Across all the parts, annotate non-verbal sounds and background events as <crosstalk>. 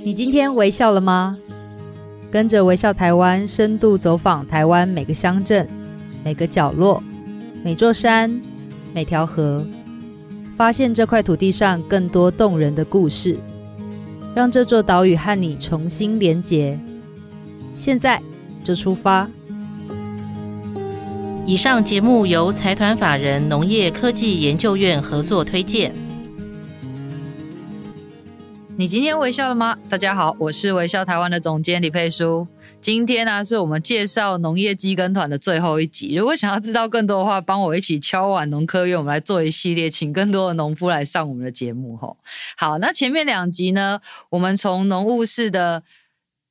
你今天微笑了吗？跟着微笑台湾，深度走访台湾每个乡镇、每个角落、每座山、每条河，发现这块土地上更多动人的故事，让这座岛屿和你重新连结。现在就出发！以上节目由财团法人农业科技研究院合作推荐。你今天微笑了吗？大家好，我是微笑台湾的总监李佩书。今天呢、是我们介绍农业机耕团的最后一集。如果想要知道更多的话，帮我一起敲碗农科院，我们来做一系列，请更多的农夫来上我们的节目。吼，好，那前面两集呢，我们从农务室的。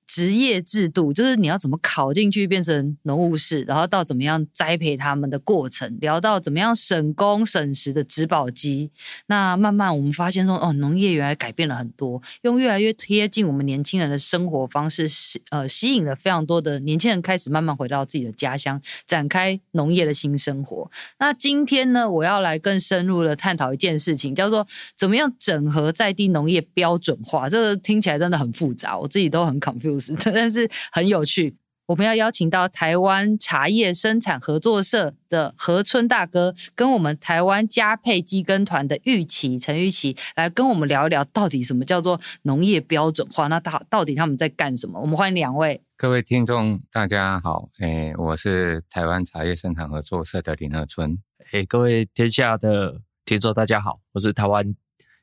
职业制度就是你要怎么考进去变成农务士，然后到怎么样栽培他们的过程，聊到怎么样省工省时的植保机。那慢慢我们发现说，哦，农业原来改变了很多，用越来越贴近我们年轻人的生活方式，吸呃，吸引了非常多的年轻人开始慢慢回到自己的家乡，展开农业的新生活。那今天呢，我要来更深入的探讨一件事情，叫做怎么样整合在地农业标准化。这个听起来真的很复杂，我自己都很 confused。<laughs> 但是很有趣，我们要邀请到台湾茶叶生产合作社的何春大哥，跟我们台湾佳沛机耕团的玉琪陈玉琪来跟我们聊一聊，到底什么叫做农业标准化？那到到底他们在干什么？我们欢迎两位。各位听众，大家好，诶，我是台湾茶叶生产合作社的林何春。诶，各位天下的听众，大家好，我是台湾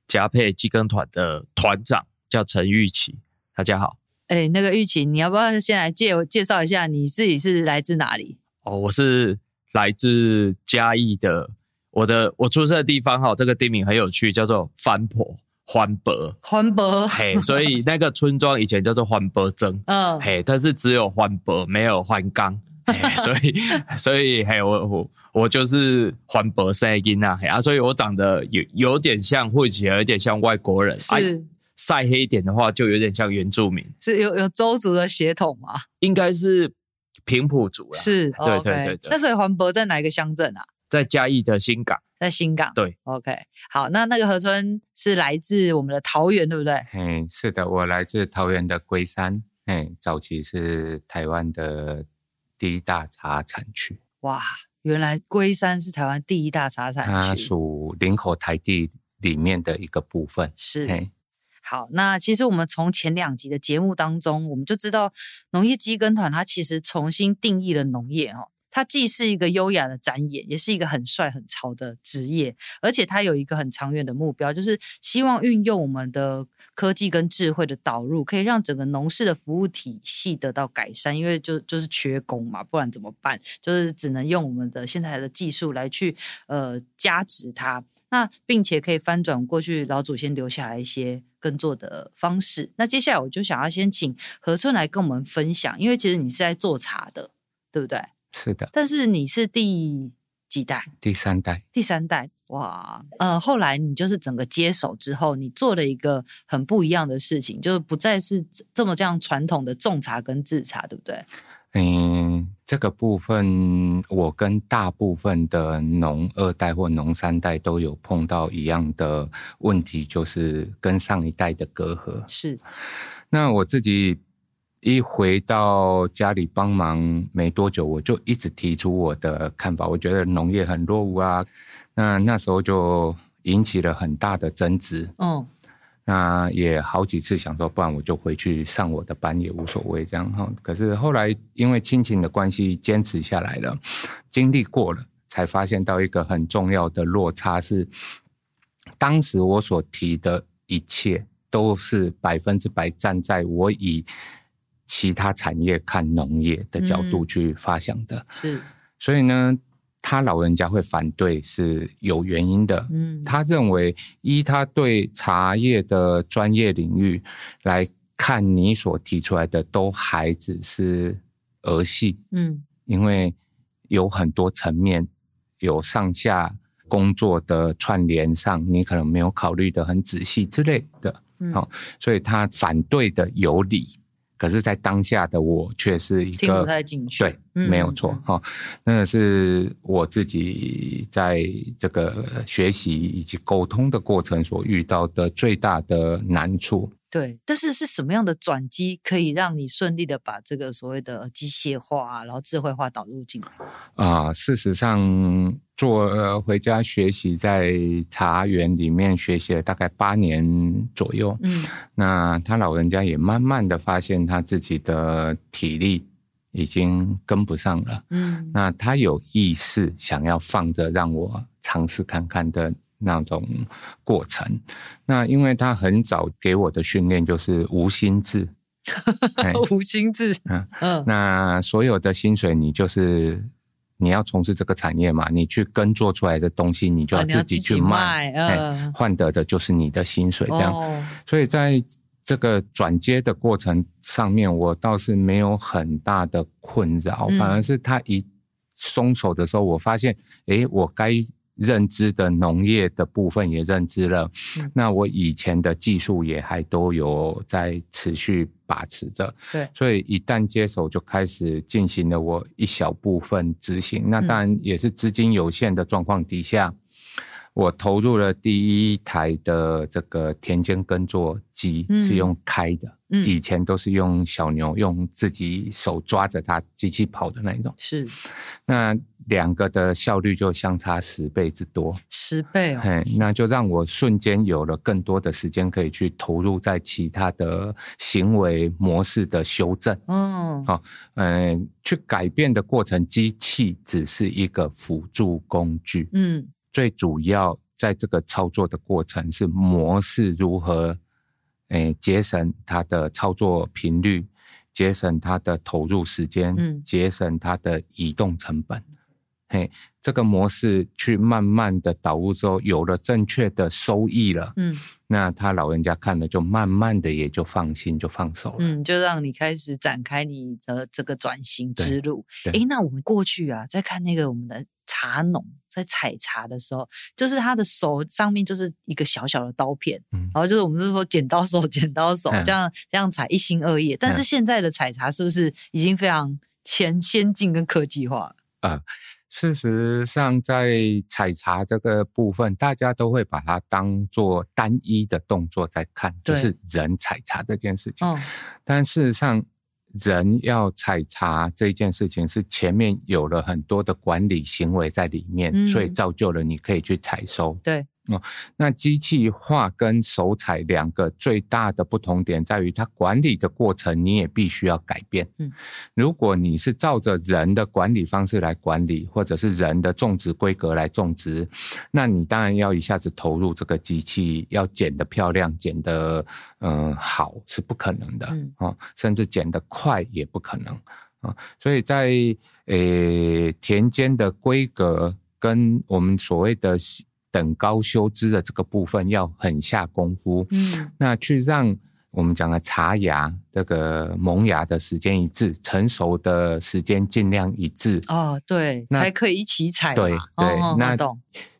佳沛机耕团的团长，叫陈玉琪，大家好。哎，那个玉琴，你要不要先来介介绍一下你自己是来自哪里？哦，我是来自嘉义的，我的我出生的地方哈，这个地名很有趣，叫做番婆番婆。番婆，嘿，所以那个村庄以前叫做番婆镇，<laughs> 嗯，嘿，但是只有番婆没有番岗，所以 <laughs> 所以嘿，我我我就是番婆生的囡仔，嘿啊，所以我长得有有点像，或者有点像外国人，是。啊晒黑一点的话，就有点像原住民，是有有邹族的血统吗？应该是平埔族啦。是，对对对对。那所以番婆在哪一个乡镇啊？在嘉义的新港，在新港。对，OK。好，那那个河村是来自我们的桃园，对不对？嗯，是的，我来自桃园的龟山。嗯，早期是台湾的第一大茶产区。哇，原来龟山是台湾第一大茶产区，它属林口台地里面的一个部分。是。好，那其实我们从前两集的节目当中，我们就知道农业机耕团它其实重新定义了农业哦，它既是一个优雅的展演，也是一个很帅很潮的职业，而且它有一个很长远的目标，就是希望运用我们的科技跟智慧的导入，可以让整个农事的服务体系得到改善，因为就就是缺工嘛，不然怎么办？就是只能用我们的现在的技术来去呃加值它，那并且可以翻转过去老祖先留下来一些。耕作的方式。那接下来我就想要先请何春来跟我们分享，因为其实你是在做茶的，对不对？是的。但是你是第几代？第三代。第三代，哇，呃，后来你就是整个接手之后，你做了一个很不一样的事情，就是不再是这么这样传统的种茶跟制茶，对不对？嗯，这个部分我跟大部分的农二代或农三代都有碰到一样的问题，就是跟上一代的隔阂。是，那我自己一回到家里帮忙没多久，我就一直提出我的看法，我觉得农业很落伍啊。那那时候就引起了很大的争执。嗯。那也好几次想说，不然我就回去上我的班也无所谓这样哈。可是后来因为亲情的关系坚持下来了，经历过了，才发现到一个很重要的落差是，当时我所提的一切都是百分之百站在我以其他产业看农业的角度去发想的。是，所以呢。他老人家会反对是有原因的，嗯，他认为依他对茶叶的专业领域来看，你所提出来的都还只是儿戏，嗯，因为有很多层面，有上下工作的串联上，你可能没有考虑的很仔细之类的，嗯，好，所以他反对的有理。可是，在当下的我却是一个听不太进去，对，嗯、没有错哈、嗯。那个是我自己在这个学习以及沟通的过程所遇到的最大的难处。对，但是是什么样的转机可以让你顺利的把这个所谓的机械化，然后智慧化导入进来？啊、呃，事实上，做、呃、回家学习，在茶园里面学习了大概八年左右。嗯，那他老人家也慢慢的发现他自己的体力已经跟不上了。嗯，那他有意识想要放着让我尝试看看的。那种过程，那因为他很早给我的训练就是无心制，<laughs> 无心制，嗯。嗯，那所有的薪水你就是你要从事这个产业嘛，你去耕作出来的东西，你就要自己去卖，嗯，换得的就是你的薪水，这样，所以在这个转接的过程上面，我倒是没有很大的困扰，反而是他一松手的时候，我发现，诶，我该。认知的农业的部分也认知了，嗯、那我以前的技术也还都有在持续把持着，对，所以一旦接手就开始进行了我一小部分执行，那当然也是资金有限的状况底下。嗯我投入了第一台的这个田间耕作机，是用开的，以前都是用小牛，用自己手抓着它，机器跑的那一种。是，那两个的效率就相差十倍之多，十倍哦。嘿，那就让我瞬间有了更多的时间可以去投入在其他的行为模式的修正。嗯，好，嗯，去改变的过程，机器只是一个辅助工具。嗯。最主要在这个操作的过程是模式如何，诶，节省它的操作频率，节省它的投入时间，嗯，节省它的移动成本。嘿，这个模式去慢慢的导入之后，有了正确的收益了，嗯，那他老人家看了就慢慢的也就放心，就放手了，嗯，就让你开始展开你的这个转型之路。诶，那我们过去啊，在看那个我们的。茶农在采茶的时候，就是他的手上面就是一个小小的刀片，嗯、然后就是我们就是说剪刀手，剪刀手这样、嗯、这样采一心二意。但是现在的采茶是不是已经非常前先进跟科技化？啊、呃，事实上在采茶这个部分，大家都会把它当做单一的动作在看，就是人采茶这件事情。嗯、但事实上。人要采茶这件事情是前面有了很多的管理行为在里面，嗯、所以造就了你可以去采收。对。哦，那机器化跟手采两个最大的不同点在于，它管理的过程你也必须要改变。嗯，如果你是照着人的管理方式来管理，或者是人的种植规格来种植，那你当然要一下子投入这个机器，要剪得漂亮，剪得嗯好是不可能的。嗯，哦，甚至剪得快也不可能啊。所以在诶田间的规格跟我们所谓的。等高修枝的这个部分要很下功夫，嗯，那去让我们讲的茶芽这个萌芽的时间一致，成熟的时间尽量一致。哦，对，才可以一起采。对对，哦、那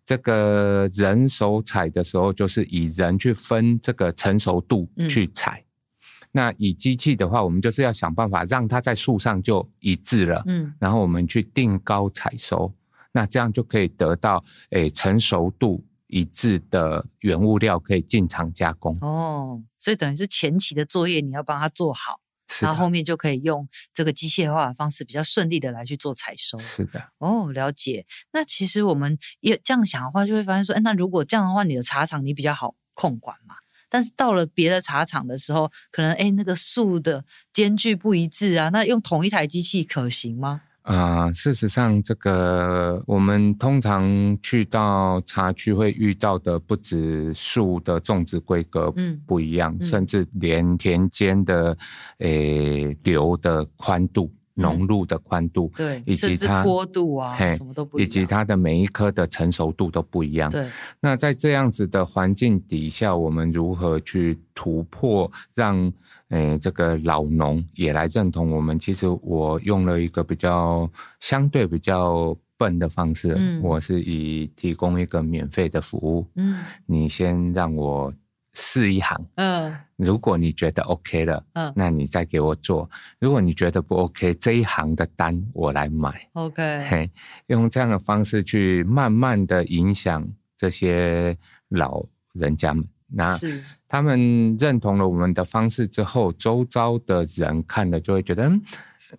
这个人手采的时候，就是以人去分这个成熟度去采。嗯、那以机器的话，我们就是要想办法让它在树上就一致了，嗯，然后我们去定高采收。那这样就可以得到诶成熟度一致的原物料，可以进厂加工。哦，所以等于是前期的作业你要帮他做好，然后后面就可以用这个机械化的方式比较顺利的来去做采收。是的，哦，了解。那其实我们也这样想的话，就会发现说，哎，那如果这样的话，你的茶厂你比较好控管嘛？但是到了别的茶厂的时候，可能哎那个树的间距不一致啊，那用同一台机器可行吗？啊、呃，事实上，这个我们通常去到茶区会遇到的，不止树的种植规格不一样，嗯、甚至连田间的诶流的宽度、浓度的宽度，对，以及它坡度啊，什么都不一样，以及它的每一棵的成熟度都不一样。对，那在这样子的环境底下，我们如何去突破让？诶，这个老农也来认同我们。其实我用了一个比较相对比较笨的方式，嗯、我是以提供一个免费的服务。嗯，你先让我试一行。嗯，如果你觉得 OK 了，嗯，那你再给我做。如果你觉得不 OK，这一行的单我来买。OK，嘿，用这样的方式去慢慢的影响这些老人家们。那是。他们认同了我们的方式之后，周遭的人看了就会觉得，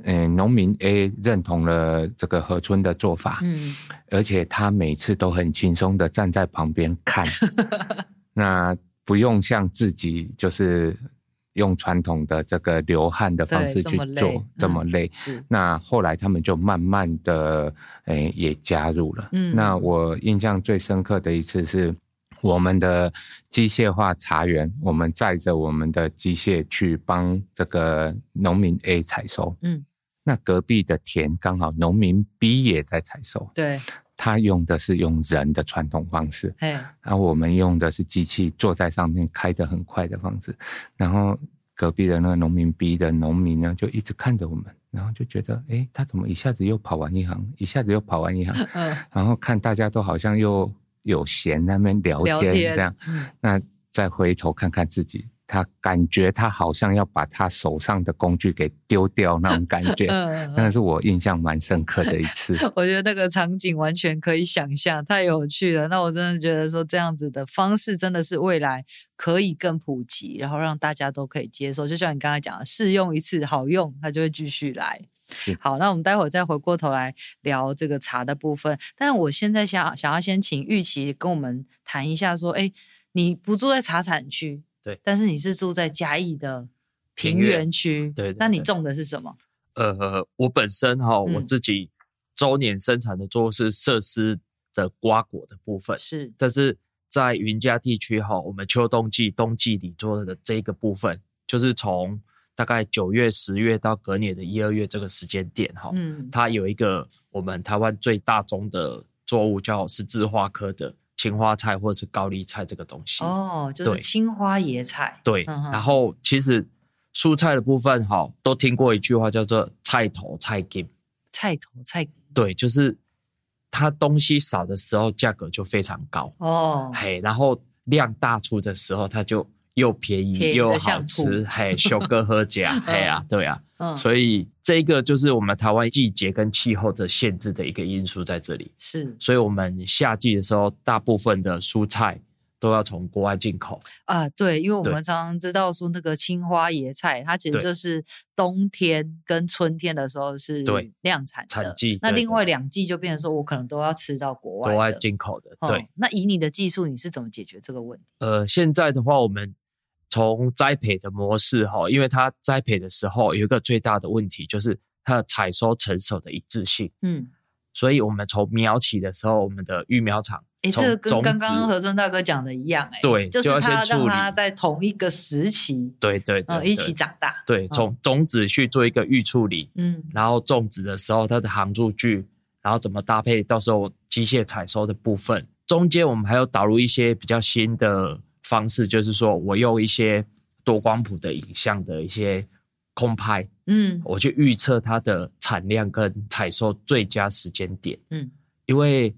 嗯，农民 A 认同了这个河村的做法，嗯，而且他每次都很轻松的站在旁边看，<laughs> 那不用像自己就是。用传统的这个流汗的方式去做，这么累。嗯、那后来他们就慢慢的，诶，也加入了。嗯，那我印象最深刻的一次是，我们的机械化茶园，我们载着我们的机械去帮这个农民 A 采收。嗯，那隔壁的田刚好农民 B 也在采收。对。他用的是用人的传统方式，然后我们用的是机器坐在上面开得很快的方式，然后隔壁的那个农民 B 的农民呢，就一直看着我们，然后就觉得，哎，他怎么一下子又跑完一行，一下子又跑完一行，<laughs> 嗯然后看大家都好像又有闲在那边聊天这样，那再回头看看自己。他感觉他好像要把他手上的工具给丢掉那种感觉，<laughs> 那是我印象蛮深刻的一次。<laughs> 我觉得那个场景完全可以想象，太有趣了。那我真的觉得说这样子的方式真的是未来可以更普及，然后让大家都可以接受。就像你刚才讲的，试用一次好用，他就会继续来。是好，那我们待会儿再回过头来聊这个茶的部分。但我现在想想要先请玉琪跟我们谈一下，说，哎，你不住在茶产区。对，但是你是住在嘉义的平原区，对，对，那你种的是什么？呃，我本身哈，我自己周年生产的作物是设施的瓜果的部分，是，但是在云嘉地区哈，我们秋冬季冬季里做的这个部分，就是从大概九月、十月到隔年的一二月这个时间点哈，嗯，它有一个我们台湾最大宗的作物叫十字花科的。青花菜或者是高丽菜这个东西哦，就是青花野菜。对，对嗯、然后其实蔬菜的部分哈，都听过一句话叫做“菜头菜根”。菜头菜对，就是它东西少的时候价格就非常高哦，嘿，然后量大出的时候它就又便宜又好吃，嘿，修哥喝甲，<laughs> 嘿啊，对啊。嗯，所以这个就是我们台湾季节跟气候的限制的一个因素在这里。是，所以我们夏季的时候，大部分的蔬菜都要从国外进口啊。对，因为我们常常知道说那个青花椰菜，它其实就是冬天跟春天的时候是量产的产季，那另外两季就变成说我可能都要吃到国外国外进口的。对，那以你的技术，你是怎么解决这个问题？呃，现在的话，我们。从栽培的模式哈，因为它栽培的时候有一个最大的问题，就是它的采收成熟的一致性。嗯，所以我们从苗起的时候，我们的育苗场，哎，这个跟刚刚河村大哥讲的一样，哎，对，就是他让它在同一个时期，对对对，一起长大。对，从种子去做一个预处理，嗯，然后种植的时候它的行株距，然后怎么搭配，到时候机械采收的部分，中间我们还要导入一些比较新的。方式就是说，我用一些多光谱的影像的一些空拍，嗯，我去预测它的产量跟采收最佳时间点，嗯，因为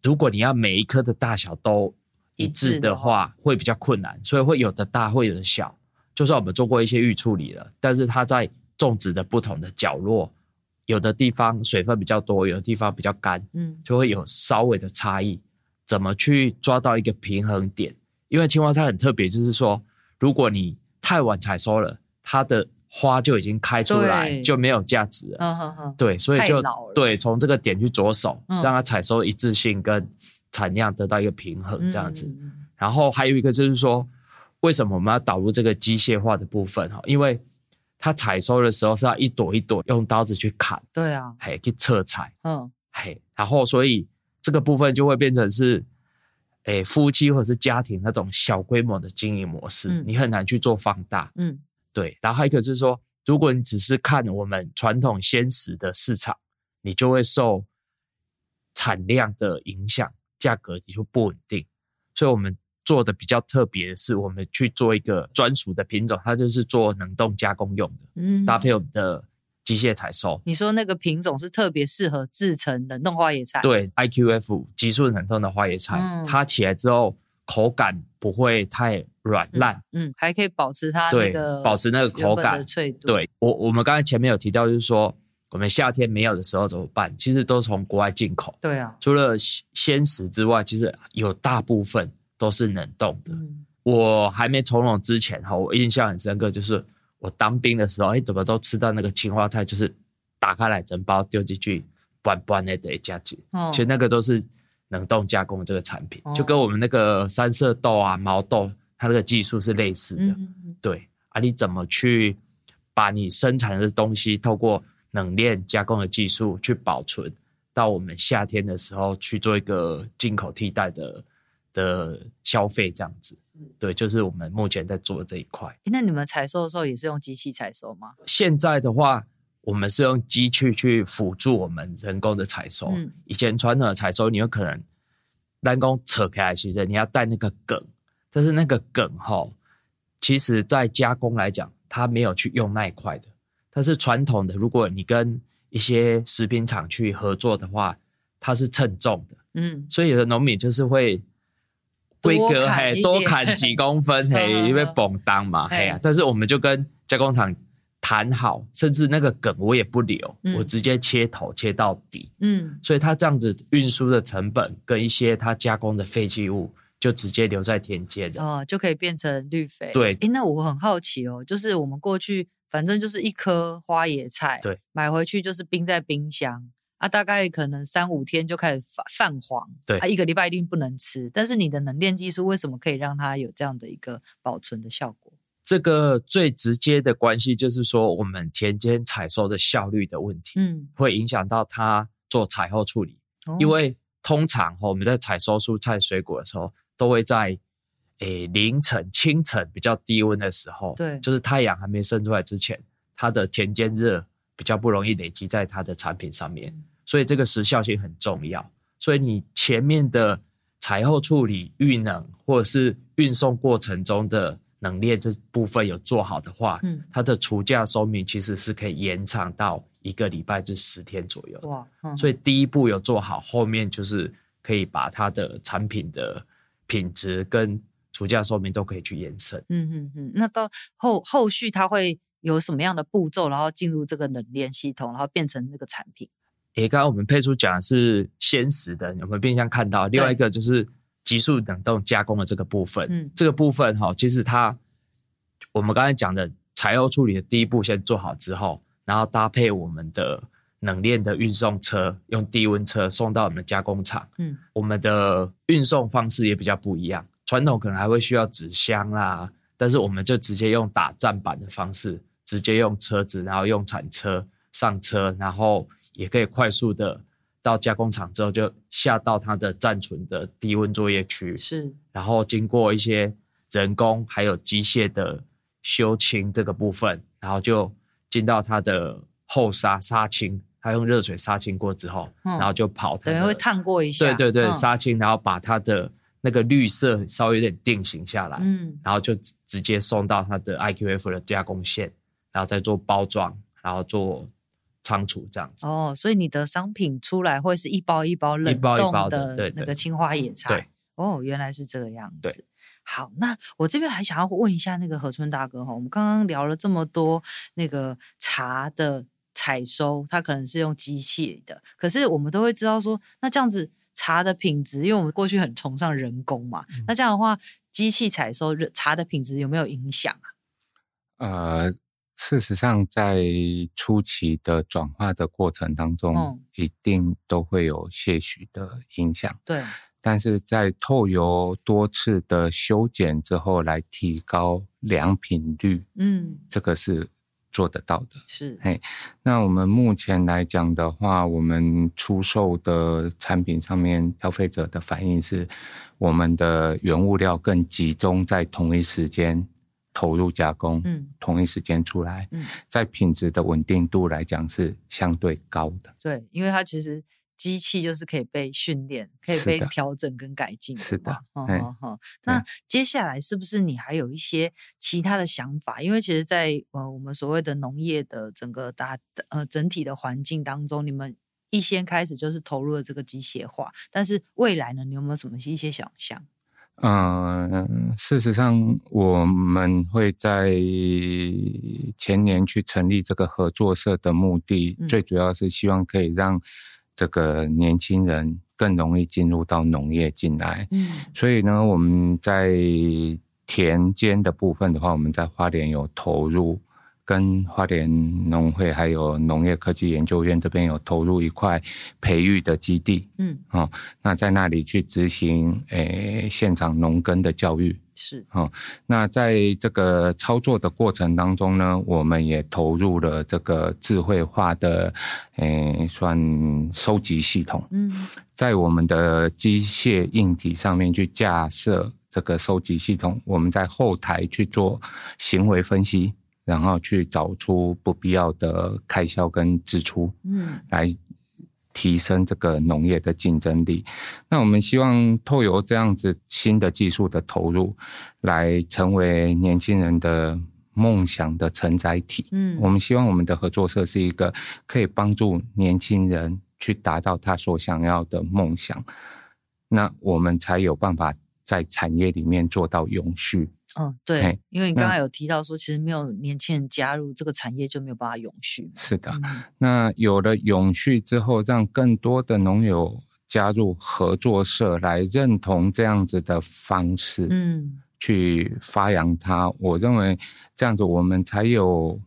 如果你要每一颗的大小都一致的话，会比较困难，所以会有的大，会有的小。就算我们做过一些预处理了，但是它在种植的不同的角落，有的地方水分比较多，有的地方比较干，嗯，就会有稍微的差异。怎么去抓到一个平衡点？因为青花菜很特别，就是说，如果你太晚采收了，它的花就已经开出来，就没有价值了。嗯嗯嗯。对，所以就对，从这个点去着手，让它采收一致性跟产量得到一个平衡，这样子。然后还有一个就是说，为什么我们要导入这个机械化的部分？哈，因为它采收的时候是要一朵一朵用刀子去砍。对啊。嘿，去侧采。嗯。嘿，然后所以这个部分就会变成是。诶，夫妻或者是家庭那种小规模的经营模式，嗯、你很难去做放大。嗯，对。然后还有一个就是说，如果你只是看我们传统鲜食的市场，你就会受产量的影响，价格你就不稳定。所以我们做的比较特别的是，我们去做一个专属的品种，它就是做冷冻加工用的，嗯，搭配我们的。机械采收，你说那个品种是特别适合制成冷冻花椰菜？对，IQF 急速冷冻的花椰菜，嗯、它起来之后口感不会太软烂，嗯，嗯，还可以保持它那个保持那个口感的脆度。对，我我们刚才前面有提到，就是说我们夏天没有的时候怎么办？其实都从国外进口。对啊，除了鲜食之外，其实有大部分都是冷冻的。嗯我还没从容之前哈，我印象很深刻，就是我当兵的时候，哎，怎么都吃到那个青花菜，就是打开来整包丢进去，拌拌的得加进。哦，其实那个都是冷冻加工的这个产品，哦，就跟我们那个三色豆啊、毛豆，它那个技术是类似的。嗯嗯对啊，你怎么去把你生产的东西透过冷链加工的技术去保存，到我们夏天的时候去做一个进口替代的的消费，这样子，对，就是我们目前在做的这一块。那你们采收的时候也是用机器采收吗？现在的话，我们是用机器去辅助我们人工的采收。嗯，以前传统的采收，你有可能人工扯开来，其实你要带那个梗，但是那个梗哈，其实在加工来讲，它没有去用那一块的。但是传统的，如果你跟一些食品厂去合作的话，它是称重的，嗯，所以有的农民就是会规格嘿多砍几 <laughs> 公分嘿，因为绑当嘛嘿。啊。但是我们就跟加工厂谈好，甚至那个梗我也不留，嗯、我直接切头切到底，嗯，所以它这样子运输的成本跟一些它加工的废弃物就直接留在田间的哦，就可以变成绿肥。对，诶，那我很好奇哦，就是我们过去。反正就是一颗花野菜，对，买回去就是冰在冰箱啊，大概可能三五天就开始泛泛黄，对，啊，一个礼拜一定不能吃。但是你的冷链技术为什么可以让它有这样的一个保存的效果？这个最直接的关系就是说，我们田间采收的效率的问题，嗯，会影响到它做采后处理，哦、因为通常我们在采收蔬菜水果的时候，都会在。诶，凌晨、清晨比较低温的时候，对，就是太阳还没升出来之前，它的田间热比较不容易累积在它的产品上面，所以这个时效性很重要。所以你前面的采后处理、预冷或者是运送过程中的冷链这部分有做好的话，嗯，它的除价寿命其实是可以延长到一个礼拜至十天左右。哇，嗯，所以第一步有做好，后面就是可以把它的产品的品质跟除价寿命都可以去延伸。嗯嗯嗯，那到后后续它会有什么样的步骤，然后进入这个冷链系统，然后变成那个产品？诶，刚刚我们配出讲的是鲜食的，我们冰箱看到另外一个就是急速冷冻加工的这个部分。嗯，这个部分哈，其实它我们刚才讲的采后处理的第一步先做好之后，然后搭配我们的冷链的运送车，用低温车送到我们的加工厂。嗯，我们的运送方式也比较不一样。传统可能还会需要纸箱啦，但是我们就直接用打站板的方式，直接用车子，然后用铲车上车，然后也可以快速的到加工厂之后就下到它的暂存的低温作业区，是，然后经过一些人工还有机械的修清这个部分，然后就进到它的后杀杀青，它用热水杀青过之后，嗯、然后就跑它，等于会烫过一下，对对对，嗯、杀青，然后把它的。那个绿色稍微有点定型下来，嗯，然后就直接送到它的 IQF 的加工线，然后再做包装，然后做仓储这样子。哦，所以你的商品出来会是一包一包冷冻的那个青花野菜。对，哦，原来是这个样子。对，好，那我这边还想要问一下那个何春大哥哈，我们刚刚聊了这么多那个茶的采收，它可能是用机器的，可是我们都会知道说，那这样子。茶的品质，因为我们过去很崇尚人工嘛，嗯、那这样的话，机器采收茶的品质有没有影响啊？呃，事实上，在初期的转化的过程当中，嗯、一定都会有些许的影响。对，但是在透由多次的修剪之后，来提高良品率，嗯，这个是。做得到的是，嘿，那我们目前来讲的话，我们出售的产品上面，消费者的反应是，我们的原物料更集中在同一时间投入加工，嗯，同一时间出来，嗯，在品质的稳定度来讲是相对高的。对，因为它其实。机器就是可以被训练，可以被调整跟改进。是的，好好好。那接下来是不是你还有一些其他的想法？因为其实在，在呃我们所谓的农业的整个大呃整体的环境当中，你们一先开始就是投入了这个机械化，但是未来呢，你有没有什么一些想象？嗯、呃，事实上，我们会在前年去成立这个合作社的目的，嗯、最主要是希望可以让。这个年轻人更容易进入到农业进来，嗯，所以呢，我们在田间的部分的话，我们在花莲有投入。跟花莲农会还有农业科技研究院这边有投入一块培育的基地，嗯，哦，那在那里去执行诶、欸、现场农耕的教育是，哦，那在这个操作的过程当中呢，我们也投入了这个智慧化的诶、欸、算收集系统，嗯，在我们的机械硬体上面去架设这个收集系统，我们在后台去做行为分析。然后去找出不必要的开销跟支出，嗯，来提升这个农业的竞争力。那我们希望透由这样子新的技术的投入，来成为年轻人的梦想的承载体。嗯，我们希望我们的合作社是一个可以帮助年轻人去达到他所想要的梦想，那我们才有办法在产业里面做到永续。嗯，对，因为你刚才有提到说，其实没有年轻人加入这个产业，就没有办法永续。是的，嗯、那有了永续之后，让更多的农友加入合作社，来认同这样子的方式，嗯，去发扬它。我认为这样子，我们才有，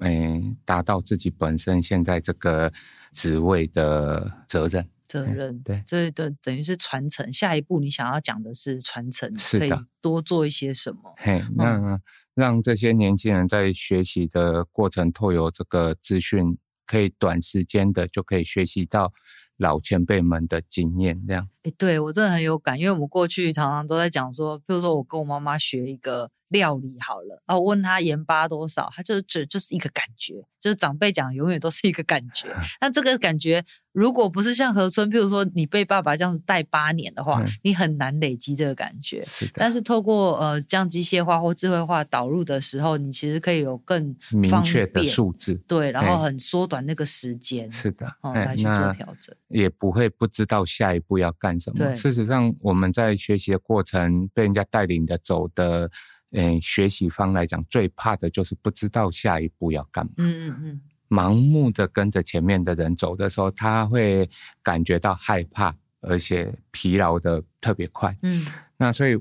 诶，达到自己本身现在这个职位的责任。责任对，这等等于是传承。下一步你想要讲的是传承，可以多做一些什么？嘿，那让这些年轻人在学习的过程，透过这个资讯，可以短时间的就可以学习到老前辈们的经验。这样，哎，对我真的很有感，因为我们过去常常都在讲说，比如说我跟我妈妈学一个。料理好了，然后问他盐巴多少，他就只就是一个感觉，就是长辈讲永远都是一个感觉。<laughs> 那这个感觉，如果不是像河村，譬如说你被爸爸这样子带八年的话，嗯、你很难累积这个感觉。是的。但是透过呃这样机械化或智慧化导入的时候，你其实可以有更明确的数字，对，然后很缩短那个时间。是的，哦，来去做调整，也不会不知道下一步要干什么。事实上我们在学习的过程被人家带领的走的。嗯，学习方来讲，最怕的就是不知道下一步要干嘛。嗯嗯嗯，盲目的跟着前面的人走的时候，他会感觉到害怕，而且疲劳的特别快。嗯，那所以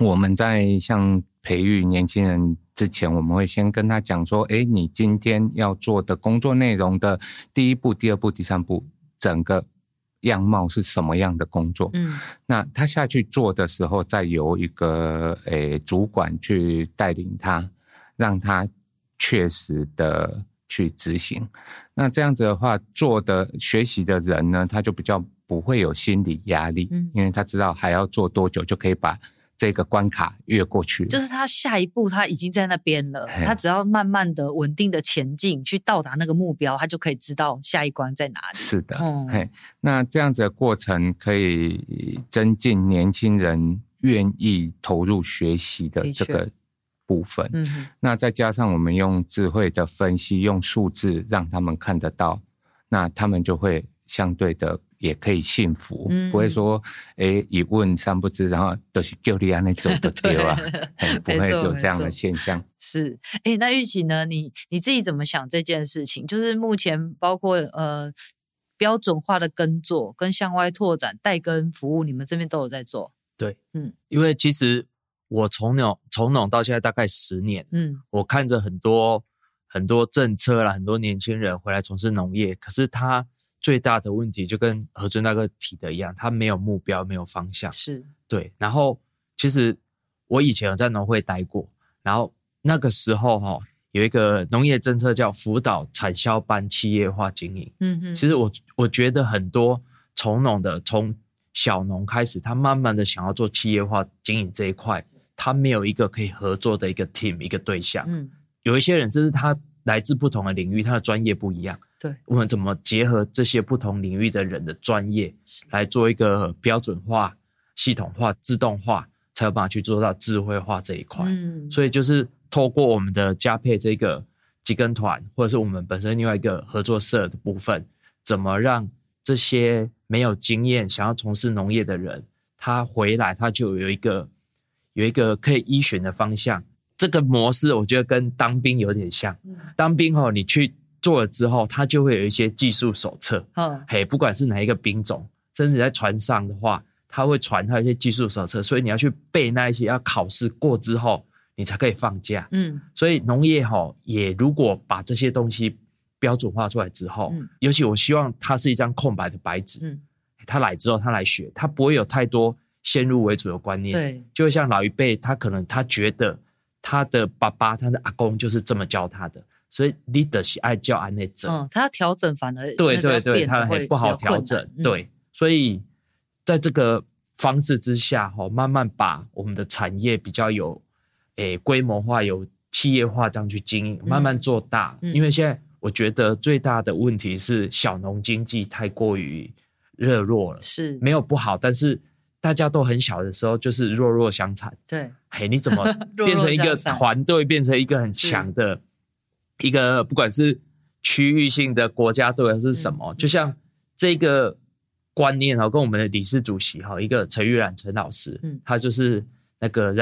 我们在像培育年轻人之前，我们会先跟他讲说：哎，你今天要做的工作内容的第一步、第二步、第三步，整个。样貌是什么样的工作？嗯，那他下去做的时候，再由一个诶、欸、主管去带领他，让他确实的去执行。那这样子的话，做的学习的人呢，他就比较不会有心理压力，嗯，因为他知道还要做多久就可以把。这个关卡越过去，就是他下一步他已经在那边了。他只要慢慢的、稳定的前进，去到达那个目标，他就可以知道下一关在哪里。是的，嗯，嘿，那这样子的过程可以增进年轻人愿意投入学习的这个部分。嗯，那再加上我们用智慧的分析，用数字让他们看得到，那他们就会相对的。也可以幸福，嗯、不会说，哎，一问三不知，然后都是就地安那走的对吧？不会有这样的现象。是，哎，那玉琪呢？你你自己怎么想这件事情？就是目前包括呃标准化的耕作跟向外拓展代耕服务，你们这边都有在做。对，嗯，因为其实我从农从农到现在大概十年，嗯，我看着很多很多政策啦，很多年轻人回来从事农业，可是他。最大的问题就跟何尊大哥提的一样，他没有目标，没有方向。是对。然后其实我以前有在农会待过，然后那个时候哈有一个农业政策叫辅导产销班企业化经营。嗯嗯。其实我我觉得很多从农的从小农开始，他慢慢的想要做企业化经营这一块，他没有一个可以合作的一个 team 一个对象。嗯。有一些人就是他来自不同的领域，他的专业不一样。对，我们怎么结合这些不同领域的人的专业，来做一个标准化、系统化、自动化，才有办法去做到智慧化这一块。嗯，所以就是透过我们的加配这个机耕团，或者是我们本身另外一个合作社的部分，怎么让这些没有经验、想要从事农业的人，他回来他就有一个有一个可以依循的方向。这个模式我觉得跟当兵有点像。当兵后你去。做了之后，他就会有一些技术手册。嗯，嘿，不管是哪一个兵种，甚至在船上的话，他会传他一些技术手册，所以你要去背那一些，要考试过之后，你才可以放假。嗯，所以农业哈也如果把这些东西标准化出来之后，嗯，尤其我希望它是一张空白的白纸。嗯，他来之后，他来学，他不会有太多先入为主的观念。对，就会像老一辈，他可能他觉得他的爸爸、他的阿公就是这么教他的，所以 leader 是爱教安内整。嗯，他要调整反而对对对，他很不好调整。嗯、对，所以。在这个方式之下，哈，慢慢把我们的产业比较有，诶，规模化、有企业化这样去经营，慢慢做大。嗯、因为现在我觉得最大的问题是小农经济太过于热络了，是没有不好，但是大家都很小的时候就是弱弱相残。对，嘿，你怎么 <laughs> 变成一个团队，变成一个很强的一个，不管是区域性的国家队还是什么，嗯、就像这个。观念哈，跟我们的理事主席哈，一个陈玉兰陈老师，嗯，他就是那个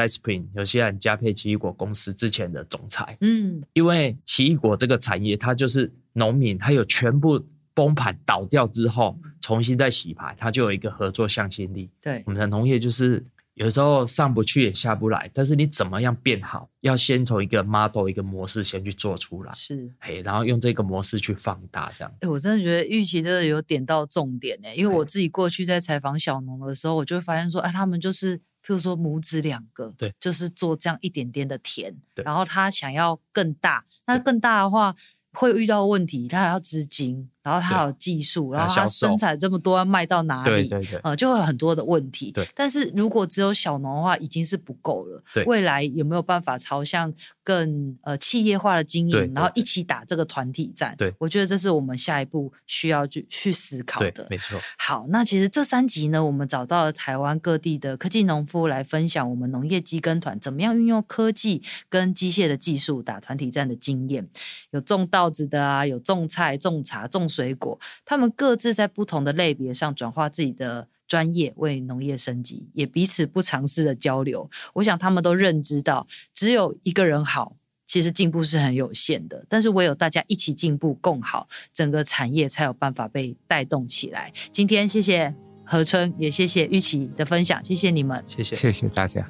纽西兰佳沛奇异果公司之前的总裁，嗯，因为奇异果这个产业，它就是农民，他有全部崩盘倒掉之后，重新再洗牌，它就有一个合作向心力。对，我们的农业就是。有时候上不去也下不来，但是你怎么样变好？要先从一个 model 一个模式先去做出来，是，嘿，然后用这个模式去放大，这样。哎，我真的觉得玉琪真的有点到重点呢，因为我自己过去在采访小农的时候，我就会发现说，哎，他们就是，譬如说母子两个，对，就是做这样一点点的田，对，然后他想要更大，那更大的话会遇到问题，他还要资金。然后他有技术，然后他生产这么多要卖到哪里？对对对，呃，就会有很多的问题。对，但是如果只有小农的话，已经是不够了。对，未来有没有办法朝向更呃企业化的经营，然后一起打这个团体战？对，我觉得这是我们下一步需要去去思考的。没错。好，那其实这三集呢，我们找到了台湾各地的科技农夫来分享我们农业机耕团怎么样运用科技跟机械的技术打团体战的经验。有种稻子的啊，有种菜、种茶、种。水果，他们各自在不同的类别上转化自己的专业，为农业升级，也彼此不尝试的交流。我想他们都认知到，只有一个人好，其实进步是很有限的。但是唯有大家一起进步，共好，整个产业才有办法被带动起来。今天谢谢。何春，也谢谢玉琪的分享，谢谢你们，谢谢谢谢大家。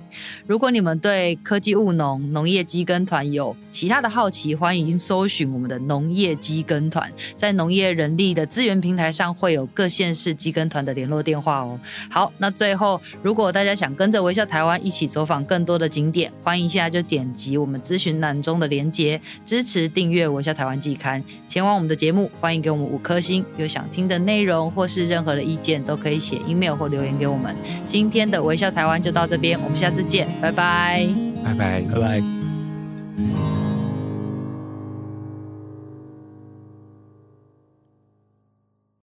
如果你们对科技务农农业机耕团有其他的好奇，欢迎搜寻我们的农业机耕团，在农业人力的资源平台上会有各县市机耕团的联络电话哦。好，那最后，如果大家想跟着微笑台湾一起走访更多的景点，欢迎现在就点击我们咨询栏中的连结，支持订阅微笑台湾季刊，前往我们的节目，欢迎给我们五颗星。有想听的内容或是任何的意见，都可以。写 Email 或留言给我们。今天的微笑台湾就到这边，我们下次见，拜拜。拜拜。拜拜。